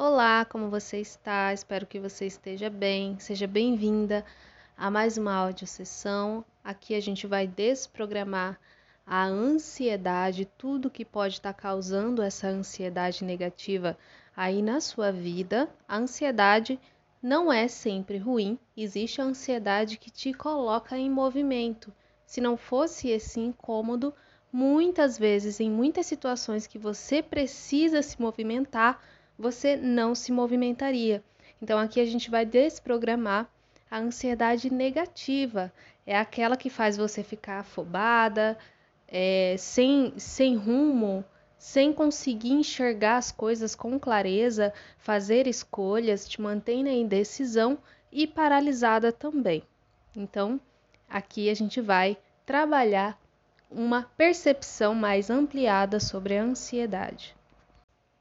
Olá, como você está? Espero que você esteja bem. Seja bem-vinda a mais uma audiosessão. Aqui a gente vai desprogramar a ansiedade, tudo que pode estar causando essa ansiedade negativa aí na sua vida. A ansiedade não é sempre ruim, existe a ansiedade que te coloca em movimento. Se não fosse esse incômodo, muitas vezes, em muitas situações que você precisa se movimentar, você não se movimentaria. Então, aqui a gente vai desprogramar a ansiedade negativa. É aquela que faz você ficar afobada, é, sem, sem rumo, sem conseguir enxergar as coisas com clareza, fazer escolhas, te mantém na indecisão e paralisada também. Então, aqui a gente vai trabalhar uma percepção mais ampliada sobre a ansiedade.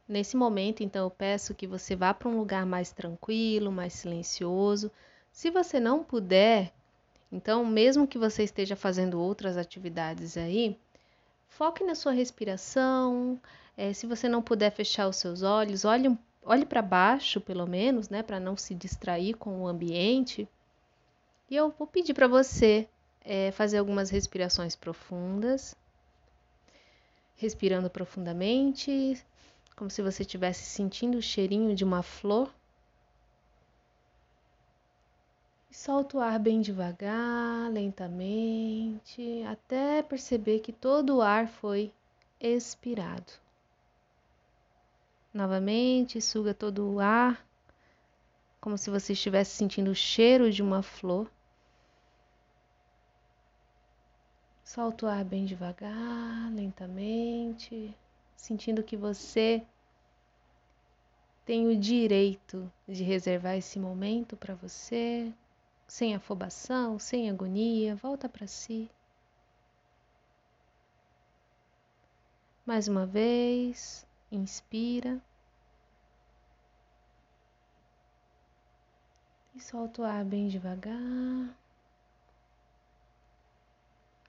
Nesse momento, então, eu peço que você vá para um lugar mais tranquilo, mais silencioso. Se você não puder, então, mesmo que você esteja fazendo outras atividades aí, foque na sua respiração. É, se você não puder fechar os seus olhos, olhe, olhe para baixo, pelo menos, né, para não se distrair com o ambiente. E eu vou pedir para você é fazer algumas respirações profundas. Respirando profundamente, como se você estivesse sentindo o cheirinho de uma flor. E solta o ar bem devagar, lentamente, até perceber que todo o ar foi expirado. Novamente, suga todo o ar, como se você estivesse sentindo o cheiro de uma flor. Solta o ar bem devagar, lentamente, sentindo que você tem o direito de reservar esse momento para você, sem afobação, sem agonia. Volta para si. Mais uma vez, inspira. E solta o ar bem devagar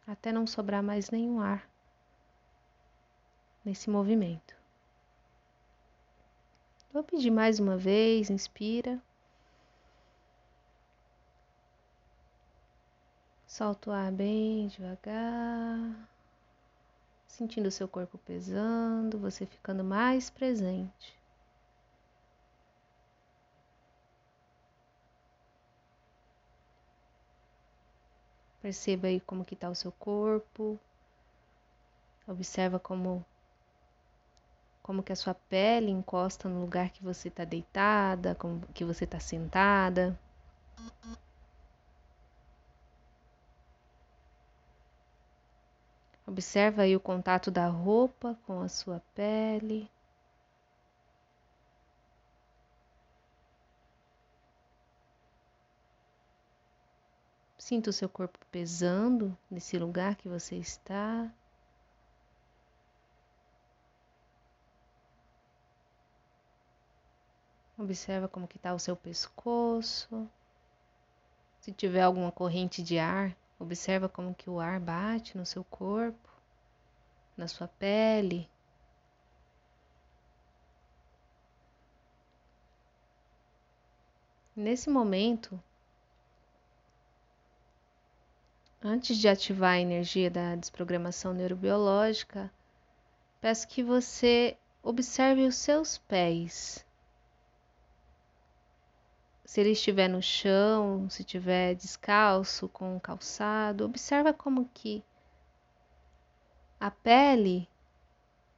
até não sobrar mais nenhum ar nesse movimento. Vou pedir mais uma vez, inspira. Solta o ar bem devagar, sentindo o seu corpo pesando, você ficando mais presente. Perceba aí como que está o seu corpo. Observa como como que a sua pele encosta no lugar que você está deitada, como que você está sentada. Observa aí o contato da roupa com a sua pele. Sinta o seu corpo pesando nesse lugar que você está. Observa como que está o seu pescoço. Se tiver alguma corrente de ar, observa como que o ar bate no seu corpo, na sua pele. Nesse momento, Antes de ativar a energia da desprogramação neurobiológica, peço que você observe os seus pés. Se ele estiver no chão, se estiver descalço com um calçado, observa como que a pele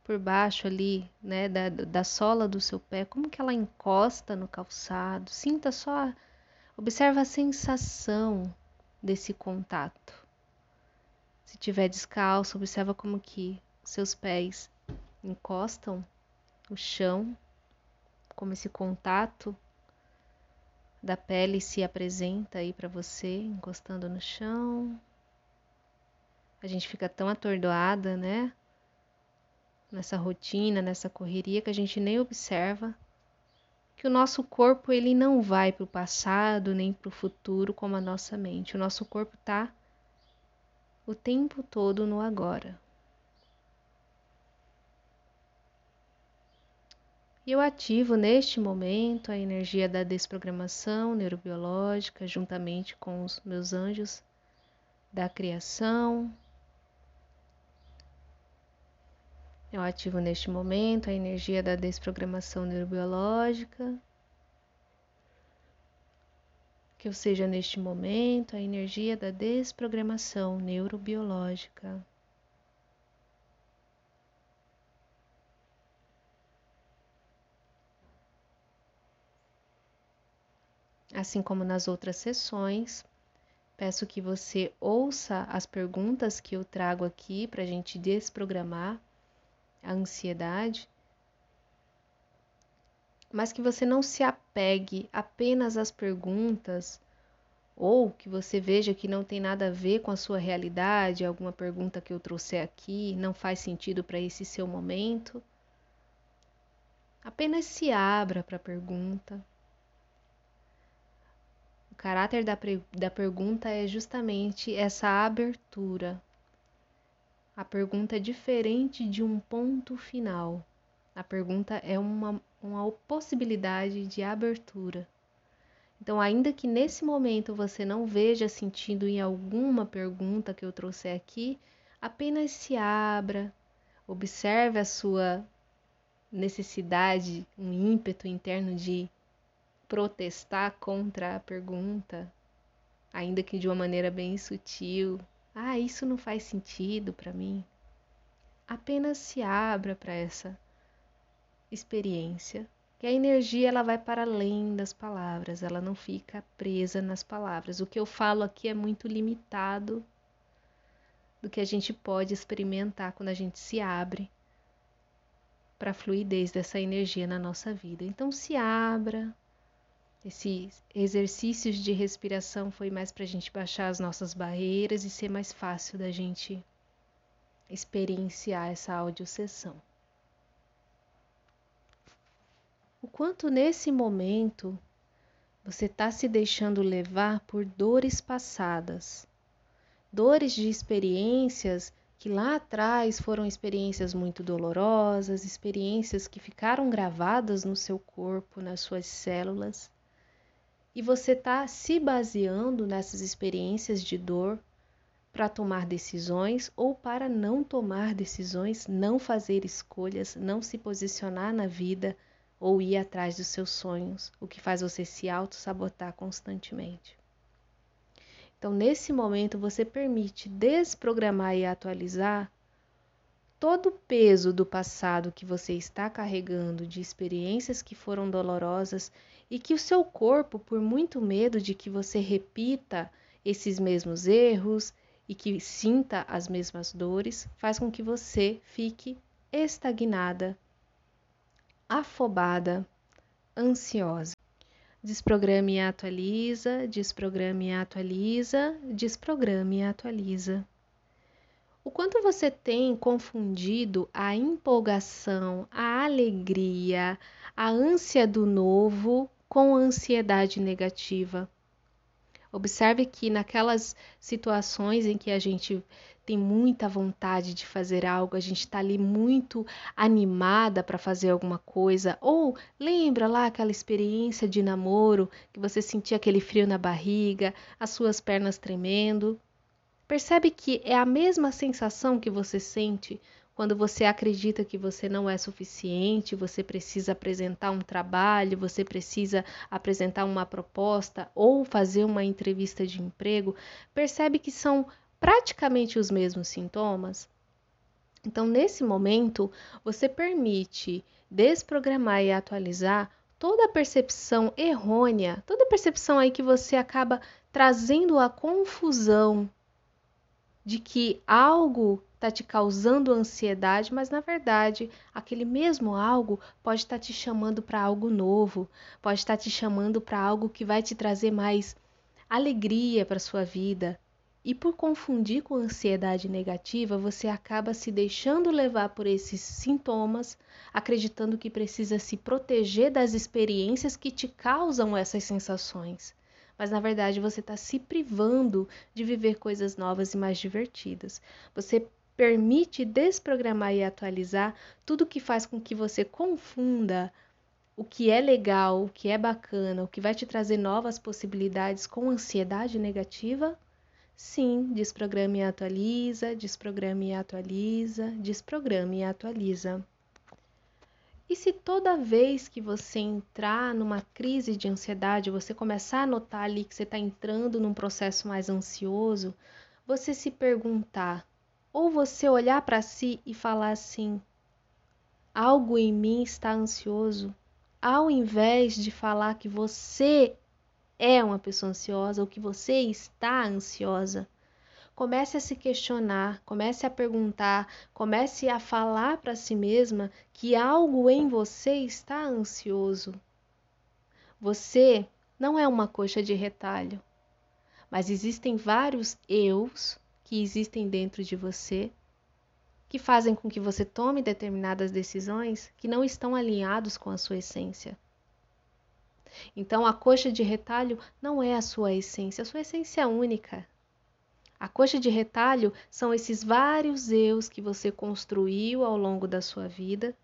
por baixo ali, né, da, da sola do seu pé, como que ela encosta no calçado. Sinta só, observa a sensação desse contato. Se tiver descalço, observa como que seus pés encostam o chão, como esse contato da pele se apresenta aí para você, encostando no chão. A gente fica tão atordoada, né? Nessa rotina, nessa correria que a gente nem observa que o nosso corpo ele não vai para o passado nem para o futuro como a nossa mente. O nosso corpo está o tempo todo no agora. E eu ativo neste momento a energia da desprogramação neurobiológica juntamente com os meus anjos da criação. Eu ativo neste momento a energia da desprogramação neurobiológica. Que eu seja neste momento a energia da desprogramação neurobiológica. Assim como nas outras sessões, peço que você ouça as perguntas que eu trago aqui para a gente desprogramar a ansiedade, mas que você não se apegue apenas às perguntas ou que você veja que não tem nada a ver com a sua realidade, alguma pergunta que eu trouxe aqui não faz sentido para esse seu momento. Apenas se abra para a pergunta caráter da, da pergunta é justamente essa abertura. A pergunta é diferente de um ponto final. A pergunta é uma, uma possibilidade de abertura. Então, ainda que nesse momento você não veja sentido em alguma pergunta que eu trouxe aqui, apenas se abra, observe a sua necessidade, um ímpeto interno de protestar contra a pergunta, ainda que de uma maneira bem sutil. Ah, isso não faz sentido para mim. Apenas se abra para essa experiência, que a energia ela vai para além das palavras, ela não fica presa nas palavras. O que eu falo aqui é muito limitado do que a gente pode experimentar quando a gente se abre para a fluidez dessa energia na nossa vida. Então se abra, esses exercícios de respiração foi mais para a gente baixar as nossas barreiras e ser mais fácil da gente experienciar essa audiosessão. O quanto nesse momento você está se deixando levar por dores passadas, dores de experiências que lá atrás foram experiências muito dolorosas, experiências que ficaram gravadas no seu corpo, nas suas células e você está se baseando nessas experiências de dor para tomar decisões ou para não tomar decisões, não fazer escolhas, não se posicionar na vida ou ir atrás dos seus sonhos, o que faz você se auto-sabotar constantemente. Então, nesse momento, você permite desprogramar e atualizar todo o peso do passado que você está carregando, de experiências que foram dolorosas e que o seu corpo, por muito medo de que você repita esses mesmos erros e que sinta as mesmas dores, faz com que você fique estagnada, afobada, ansiosa. Desprograme e atualiza, desprograme e atualiza, desprograme e atualiza. O quanto você tem confundido a empolgação, a alegria, a ânsia do novo com ansiedade negativa. Observe que naquelas situações em que a gente tem muita vontade de fazer algo, a gente está ali muito animada para fazer alguma coisa, ou lembra lá aquela experiência de namoro que você sentia aquele frio na barriga, as suas pernas tremendo. Percebe que é a mesma sensação que você sente quando você acredita que você não é suficiente, você precisa apresentar um trabalho, você precisa apresentar uma proposta ou fazer uma entrevista de emprego, percebe que são praticamente os mesmos sintomas? Então, nesse momento, você permite desprogramar e atualizar toda a percepção errônea, toda a percepção aí que você acaba trazendo a confusão de que algo está te causando ansiedade, mas na verdade aquele mesmo algo pode estar tá te chamando para algo novo, pode estar tá te chamando para algo que vai te trazer mais alegria para sua vida. E por confundir com ansiedade negativa, você acaba se deixando levar por esses sintomas, acreditando que precisa se proteger das experiências que te causam essas sensações mas na verdade você está se privando de viver coisas novas e mais divertidas. Você permite desprogramar e atualizar tudo que faz com que você confunda o que é legal, o que é bacana, o que vai te trazer novas possibilidades com ansiedade negativa? Sim, desprograme e atualiza, desprograme e atualiza, desprograme e atualiza. E se toda vez que você entrar numa crise de ansiedade, você começar a notar ali que você está entrando num processo mais ansioso, você se perguntar, ou você olhar para si e falar assim: algo em mim está ansioso, ao invés de falar que você é uma pessoa ansiosa ou que você está ansiosa. Comece a se questionar, comece a perguntar, comece a falar para si mesma que algo em você está ansioso. Você não é uma coxa de retalho, mas existem vários eus que existem dentro de você que fazem com que você tome determinadas decisões que não estão alinhados com a sua essência. Então, a coxa de retalho não é a sua essência, a sua essência é única. A coxa de retalho são esses vários eus que você construiu ao longo da sua vida,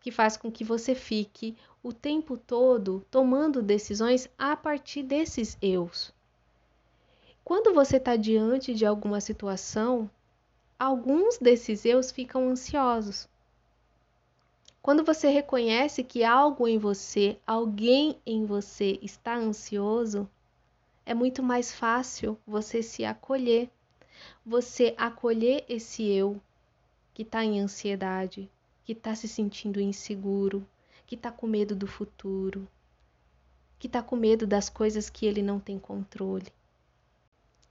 que faz com que você fique o tempo todo tomando decisões a partir desses eus. Quando você está diante de alguma situação alguns desses eus ficam ansiosos. Quando você reconhece que algo em você, alguém em você está ansioso, é muito mais fácil você se acolher. Você acolher esse eu que está em ansiedade, que está se sentindo inseguro, que está com medo do futuro, que está com medo das coisas que ele não tem controle.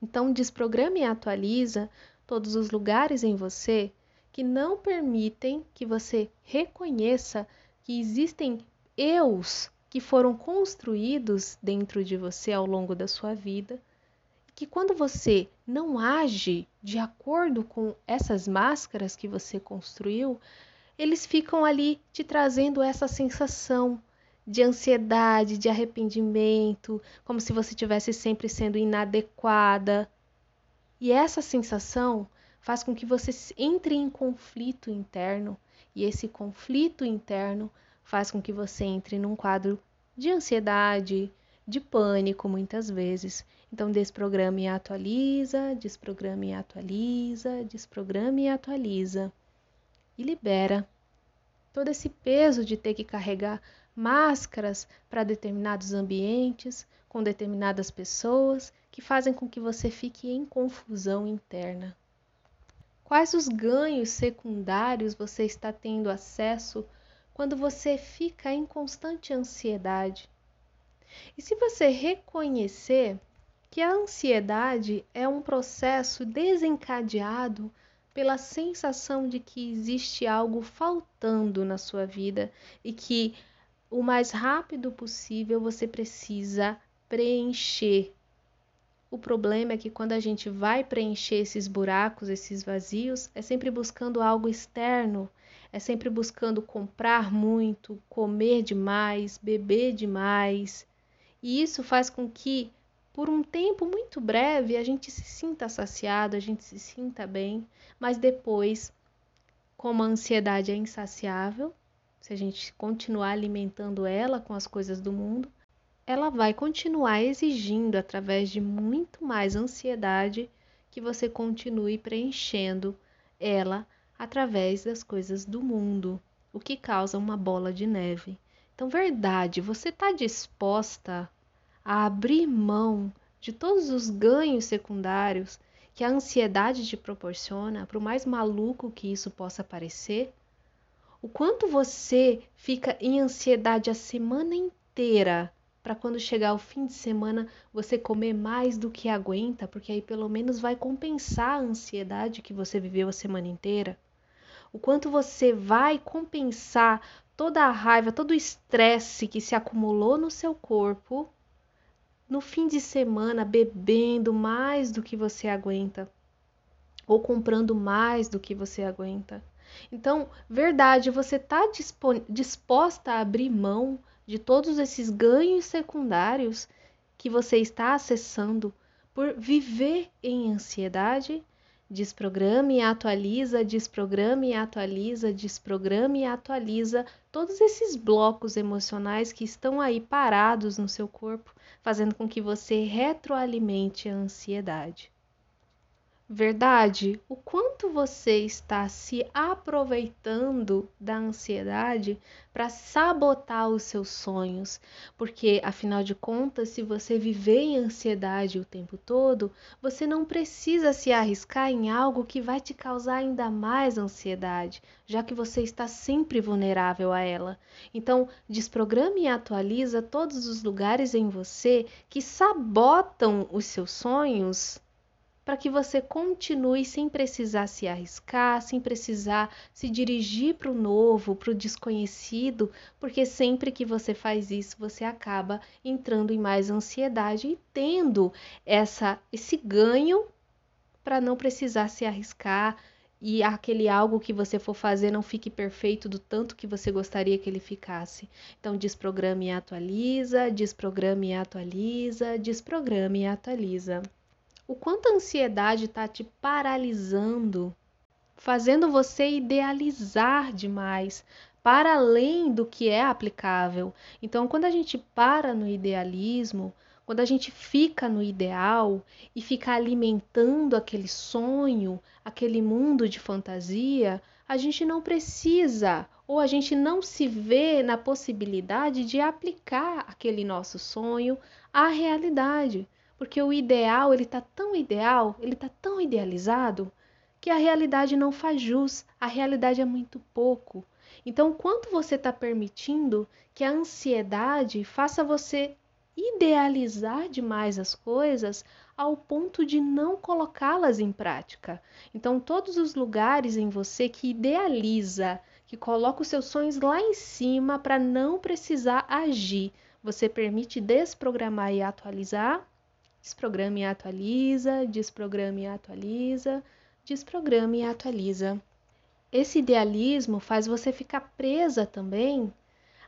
Então, desprograma e atualiza todos os lugares em você que não permitem que você reconheça que existem eus que foram construídos dentro de você ao longo da sua vida, que quando você não age de acordo com essas máscaras que você construiu, eles ficam ali te trazendo essa sensação de ansiedade, de arrependimento, como se você estivesse sempre sendo inadequada, e essa sensação faz com que você entre em conflito interno, e esse conflito interno faz com que você entre num quadro de ansiedade, de pânico muitas vezes. Então, desprograme e atualiza, desprograme e atualiza, desprograme e atualiza. E libera todo esse peso de ter que carregar máscaras para determinados ambientes, com determinadas pessoas que fazem com que você fique em confusão interna. Quais os ganhos secundários você está tendo acesso quando você fica em constante ansiedade? E se você reconhecer que a ansiedade é um processo desencadeado pela sensação de que existe algo faltando na sua vida e que o mais rápido possível você precisa preencher. O problema é que quando a gente vai preencher esses buracos, esses vazios, é sempre buscando algo externo, é sempre buscando comprar muito, comer demais, beber demais. E isso faz com que, por um tempo muito breve, a gente se sinta saciado, a gente se sinta bem, mas depois, como a ansiedade é insaciável, se a gente continuar alimentando ela com as coisas do mundo, ela vai continuar exigindo através de muito mais ansiedade que você continue preenchendo ela através das coisas do mundo, o que causa uma bola de neve. Então, verdade, você está disposta a abrir mão de todos os ganhos secundários que a ansiedade te proporciona, por mais maluco que isso possa parecer? O quanto você fica em ansiedade a semana inteira para quando chegar o fim de semana você comer mais do que aguenta, porque aí pelo menos vai compensar a ansiedade que você viveu a semana inteira? O quanto você vai compensar toda a raiva, todo o estresse que se acumulou no seu corpo no fim de semana bebendo mais do que você aguenta ou comprando mais do que você aguenta? Então, verdade, você está disposta a abrir mão de todos esses ganhos secundários que você está acessando por viver em ansiedade? Desprograme e atualiza, desprograme e atualiza, desprograme e atualiza todos esses blocos emocionais que estão aí parados no seu corpo, fazendo com que você retroalimente a ansiedade verdade, o quanto você está se aproveitando da ansiedade para sabotar os seus sonhos, porque afinal de contas, se você viver em ansiedade o tempo todo, você não precisa se arriscar em algo que vai te causar ainda mais ansiedade, já que você está sempre vulnerável a ela. Então, desprograme e atualiza todos os lugares em você que sabotam os seus sonhos para que você continue sem precisar se arriscar, sem precisar se dirigir para o novo, para o desconhecido, porque sempre que você faz isso, você acaba entrando em mais ansiedade e tendo essa esse ganho para não precisar se arriscar e aquele algo que você for fazer não fique perfeito do tanto que você gostaria que ele ficasse. Então desprograme e atualiza, desprograme e atualiza, desprograme e atualiza o quanto a ansiedade está te paralisando, fazendo você idealizar demais, para além do que é aplicável. Então, quando a gente para no idealismo, quando a gente fica no ideal e fica alimentando aquele sonho, aquele mundo de fantasia, a gente não precisa ou a gente não se vê na possibilidade de aplicar aquele nosso sonho à realidade porque o ideal ele está tão ideal, ele está tão idealizado que a realidade não faz jus, a realidade é muito pouco. Então, quanto você está permitindo que a ansiedade faça você idealizar demais as coisas ao ponto de não colocá-las em prática. Então, todos os lugares em você que idealiza, que coloca os seus sonhos lá em cima para não precisar agir, você permite desprogramar e atualizar Desprograma e atualiza, desprograma e atualiza, desprograma e atualiza. Esse idealismo faz você ficar presa também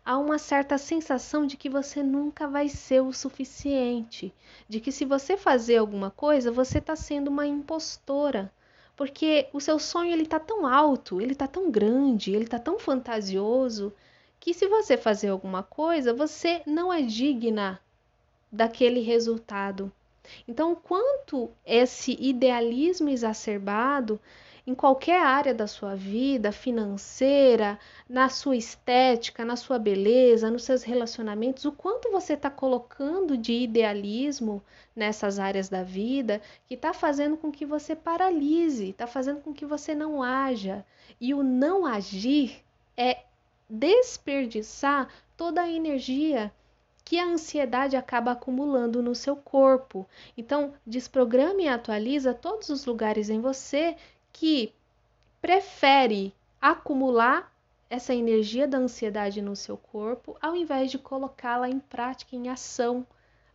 a uma certa sensação de que você nunca vai ser o suficiente, de que se você fazer alguma coisa, você está sendo uma impostora, porque o seu sonho ele está tão alto, ele está tão grande, ele está tão fantasioso, que se você fazer alguma coisa, você não é digna daquele resultado. Então, quanto esse idealismo exacerbado em qualquer área da sua vida, financeira, na sua estética, na sua beleza, nos seus relacionamentos, o quanto você está colocando de idealismo nessas áreas da vida que está fazendo com que você paralise, está fazendo com que você não haja. E o não agir é desperdiçar toda a energia que a ansiedade acaba acumulando no seu corpo. Então, desprograme e atualiza todos os lugares em você que prefere acumular essa energia da ansiedade no seu corpo, ao invés de colocá-la em prática, em ação,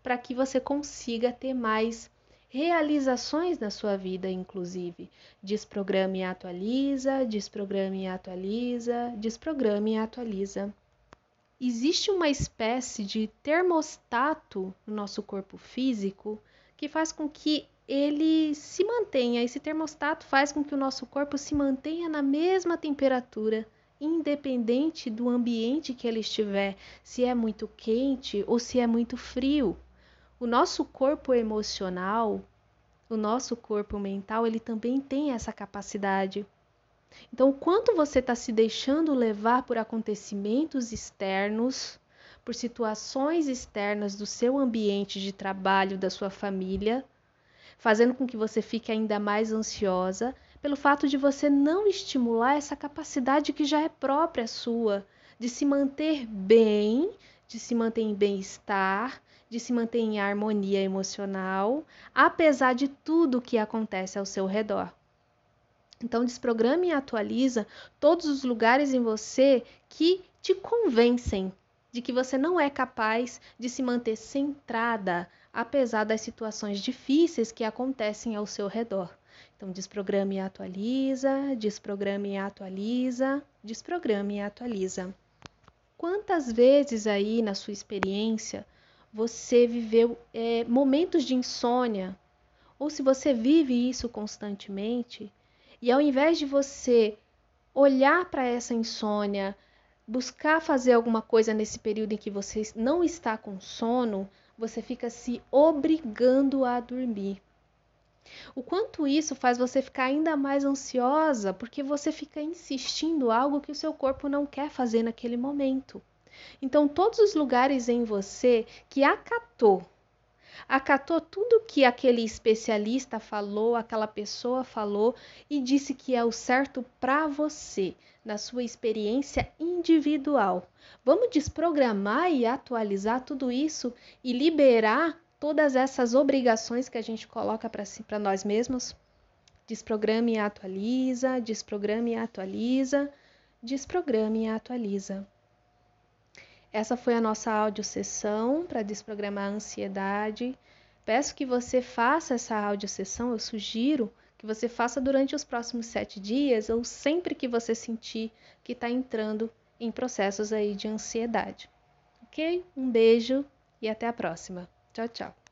para que você consiga ter mais realizações na sua vida, inclusive. Desprograme e atualiza, desprograme e atualiza, desprograme e atualiza existe uma espécie de termostato no nosso corpo físico que faz com que ele se mantenha. Esse termostato faz com que o nosso corpo se mantenha na mesma temperatura, independente do ambiente que ele estiver, se é muito quente ou se é muito frio. O nosso corpo emocional, o nosso corpo mental, ele também tem essa capacidade. Então, quanto você está se deixando levar por acontecimentos externos, por situações externas do seu ambiente de trabalho, da sua família, fazendo com que você fique ainda mais ansiosa, pelo fato de você não estimular essa capacidade que já é própria sua, de se manter bem, de se manter em bem-estar, de se manter em harmonia emocional, apesar de tudo o que acontece ao seu redor. Então, desprograme e atualiza todos os lugares em você que te convencem de que você não é capaz de se manter centrada, apesar das situações difíceis que acontecem ao seu redor. Então, desprograme e atualiza, desprograme e atualiza, desprograme e atualiza. Quantas vezes aí na sua experiência você viveu é, momentos de insônia ou se você vive isso constantemente, e ao invés de você olhar para essa insônia, buscar fazer alguma coisa nesse período em que você não está com sono, você fica se obrigando a dormir. O quanto isso faz você ficar ainda mais ansiosa, porque você fica insistindo algo que o seu corpo não quer fazer naquele momento. Então, todos os lugares em você que acatou acatou tudo que aquele especialista falou, aquela pessoa falou e disse que é o certo para você, na sua experiência individual. Vamos desprogramar e atualizar tudo isso e liberar todas essas obrigações que a gente coloca para si, nós mesmos? Desprograme e atualiza, desprograme e atualiza, desprograme e atualiza. Essa foi a nossa audiosessão para desprogramar a ansiedade. Peço que você faça essa audiosessão, eu sugiro que você faça durante os próximos sete dias ou sempre que você sentir que está entrando em processos aí de ansiedade. Ok? Um beijo e até a próxima. Tchau, tchau.